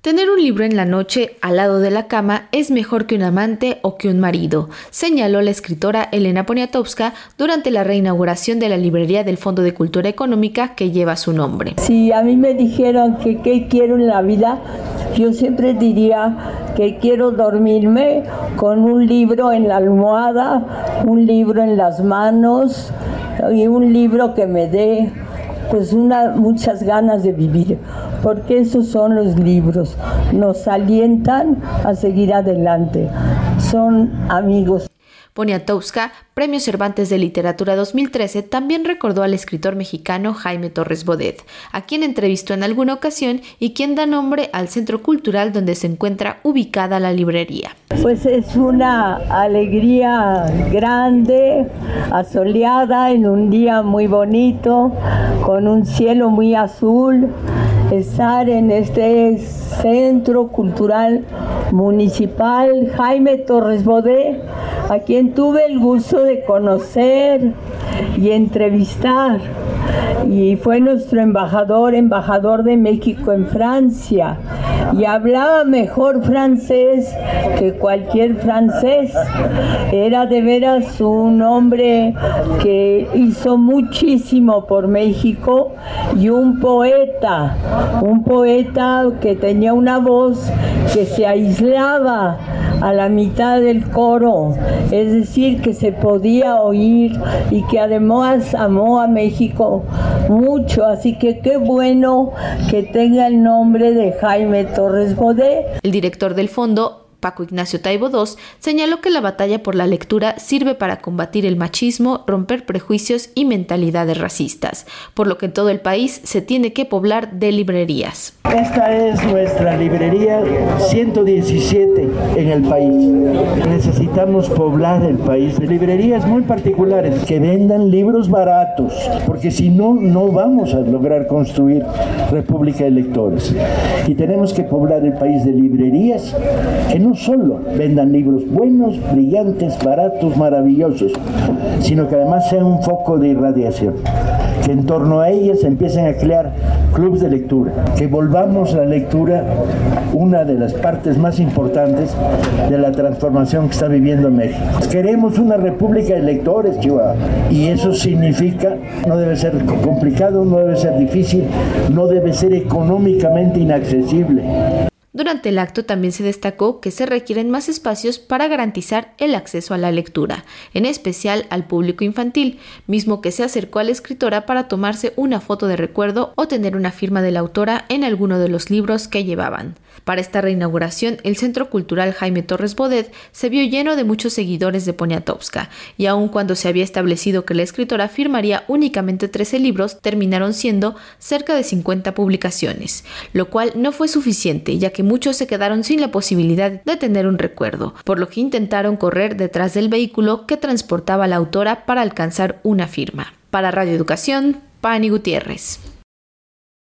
Tener un libro en la noche al lado de la cama es mejor que un amante o que un marido, señaló la escritora Elena Poniatowska durante la reinauguración de la librería del Fondo de Cultura Económica que lleva su nombre. Si a mí me dijeran que qué quiero en la vida, yo siempre diría que quiero dormirme con un libro en la almohada, un libro en las manos y un libro que me dé pues una, muchas ganas de vivir, porque esos son los libros, nos alientan a seguir adelante, son amigos. Poniatowska, Premio Cervantes de Literatura 2013, también recordó al escritor mexicano Jaime Torres Bodet, a quien entrevistó en alguna ocasión y quien da nombre al centro cultural donde se encuentra ubicada la librería. Pues es una alegría grande, asoleada, en un día muy bonito, con un cielo muy azul, estar en este centro cultural municipal Jaime Torres Bodet a quien tuve el gusto de conocer y entrevistar. Y fue nuestro embajador, embajador de México en Francia. Y hablaba mejor francés que cualquier francés. Era de veras un hombre que hizo muchísimo por México y un poeta, un poeta que tenía una voz que se aislaba a la mitad del coro, es decir, que se podía oír y que además amó a México mucho, así que qué bueno que tenga el nombre de Jaime Torres Bodet. El director del fondo Paco Ignacio Taibo II, señaló que la batalla por la lectura sirve para combatir el machismo, romper prejuicios y mentalidades racistas, por lo que en todo el país se tiene que poblar de librerías. Esta es nuestra librería 117 en el país. Necesitamos poblar el país de librerías muy particulares que vendan libros baratos, porque si no, no vamos a lograr construir República de Lectores. Y tenemos que poblar el país de librerías que no solo vendan libros buenos, brillantes, baratos, maravillosos, sino que además sean un foco de irradiación. Que en torno a ellas empiecen a crear clubes de lectura, que volvamos la lectura una de las partes más importantes de la transformación que está viviendo México. Queremos una república de lectores, Chihuahua, y eso significa, no debe ser complicado, no debe ser difícil, no debe ser económicamente inaccesible. Durante el acto también se destacó que se requieren más espacios para garantizar el acceso a la lectura, en especial al público infantil, mismo que se acercó a la escritora para tomarse una foto de recuerdo o tener una firma de la autora en alguno de los libros que llevaban. Para esta reinauguración, el Centro Cultural Jaime Torres Bodet se vio lleno de muchos seguidores de Poniatowska, y aun cuando se había establecido que la escritora firmaría únicamente 13 libros, terminaron siendo cerca de 50 publicaciones, lo cual no fue suficiente, ya que muchos se quedaron sin la posibilidad de tener un recuerdo, por lo que intentaron correr detrás del vehículo que transportaba a la autora para alcanzar una firma. Para Radio Educación, Pani Gutiérrez.